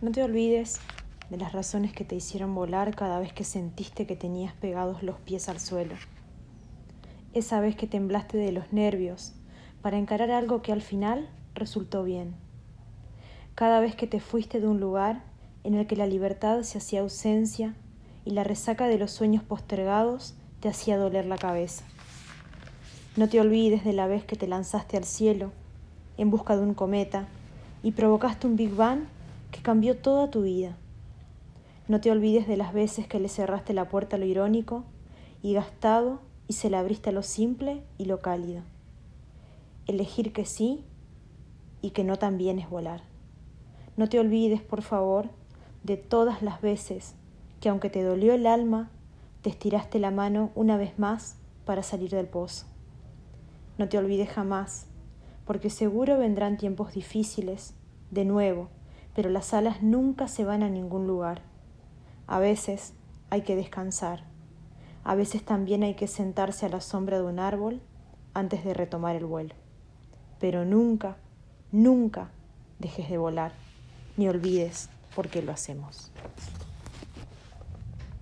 No te olvides de las razones que te hicieron volar cada vez que sentiste que tenías pegados los pies al suelo. Esa vez que temblaste de los nervios para encarar algo que al final resultó bien. Cada vez que te fuiste de un lugar en el que la libertad se hacía ausencia y la resaca de los sueños postergados te hacía doler la cabeza. No te olvides de la vez que te lanzaste al cielo en busca de un cometa y provocaste un Big Bang cambió toda tu vida. No te olvides de las veces que le cerraste la puerta a lo irónico y gastado y se la abriste a lo simple y lo cálido. Elegir que sí y que no también es volar. No te olvides, por favor, de todas las veces que aunque te dolió el alma, te estiraste la mano una vez más para salir del pozo. No te olvides jamás, porque seguro vendrán tiempos difíciles, de nuevo, pero las alas nunca se van a ningún lugar. A veces hay que descansar, a veces también hay que sentarse a la sombra de un árbol antes de retomar el vuelo. Pero nunca, nunca dejes de volar, ni olvides por qué lo hacemos.